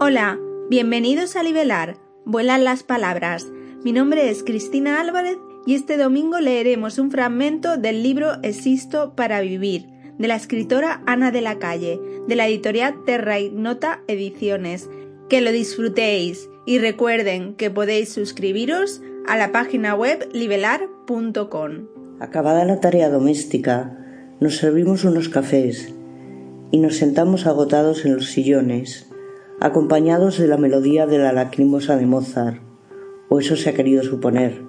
Hola, bienvenidos a Libelar. Vuelan las palabras. Mi nombre es Cristina Álvarez y este domingo leeremos un fragmento del libro Existo para vivir de la escritora Ana de la Calle, de la editorial Terra Ignota Ediciones. Que lo disfrutéis y recuerden que podéis suscribiros a la página web libelar.com. Acabada la tarea doméstica, nos servimos unos cafés y nos sentamos agotados en los sillones acompañados de la melodía de la lacrimosa de Mozart, o eso se ha querido suponer,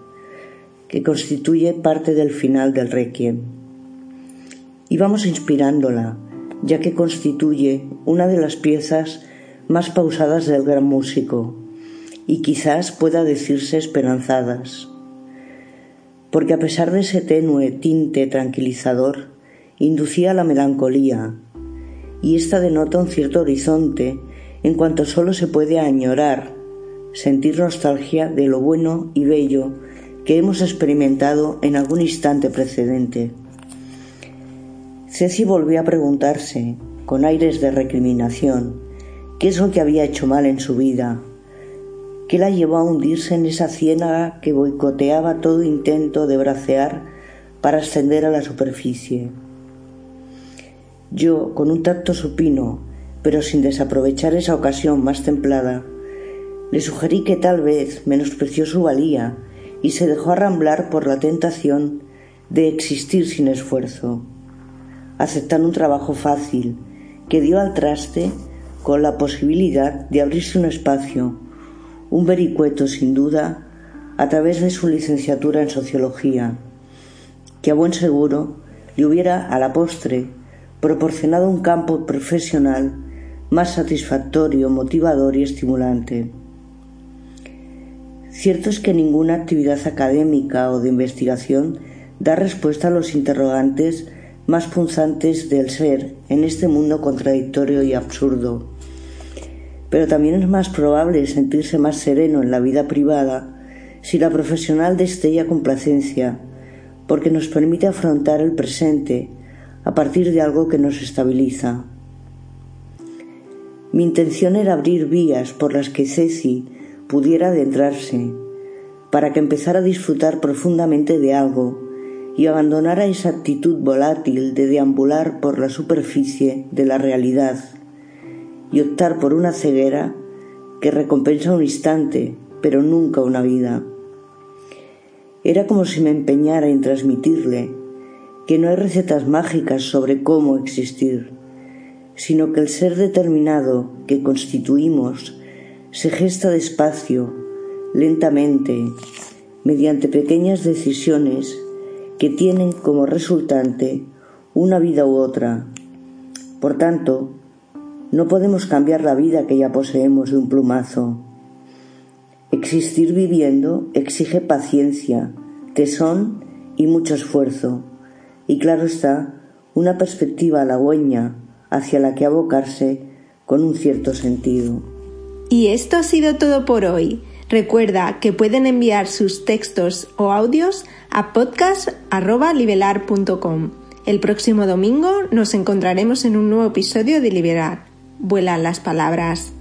que constituye parte del final del requiem. Y vamos inspirándola, ya que constituye una de las piezas más pausadas del gran músico, y quizás pueda decirse esperanzadas. Porque a pesar de ese tenue tinte tranquilizador, inducía la melancolía, y ésta denota un cierto horizonte en cuanto solo se puede añorar, sentir nostalgia de lo bueno y bello que hemos experimentado en algún instante precedente. Ceci volvió a preguntarse, con aires de recriminación, qué es lo que había hecho mal en su vida, qué la llevó a hundirse en esa ciénaga que boicoteaba todo intento de bracear para ascender a la superficie. Yo, con un tacto supino pero sin desaprovechar esa ocasión más templada, le sugerí que tal vez menospreció su valía y se dejó arramblar por la tentación de existir sin esfuerzo, aceptando un trabajo fácil que dio al traste con la posibilidad de abrirse un espacio, un vericueto sin duda, a través de su licenciatura en sociología, que a buen seguro le hubiera a la postre proporcionado un campo profesional más satisfactorio, motivador y estimulante. Cierto es que ninguna actividad académica o de investigación da respuesta a los interrogantes más punzantes del ser en este mundo contradictorio y absurdo. Pero también es más probable sentirse más sereno en la vida privada si la profesional destella complacencia, porque nos permite afrontar el presente a partir de algo que nos estabiliza. Mi intención era abrir vías por las que Ceci pudiera adentrarse, para que empezara a disfrutar profundamente de algo y abandonara esa actitud volátil de deambular por la superficie de la realidad y optar por una ceguera que recompensa un instante, pero nunca una vida. Era como si me empeñara en transmitirle que no hay recetas mágicas sobre cómo existir sino que el ser determinado que constituimos se gesta despacio, lentamente, mediante pequeñas decisiones que tienen como resultante una vida u otra. Por tanto, no podemos cambiar la vida que ya poseemos de un plumazo. Existir viviendo exige paciencia, tesón y mucho esfuerzo, y claro está, una perspectiva halagüeña hacia la que abocarse con un cierto sentido. Y esto ha sido todo por hoy. Recuerda que pueden enviar sus textos o audios a podcast.libelar.com. El próximo domingo nos encontraremos en un nuevo episodio de Liberar. Vuelan las palabras.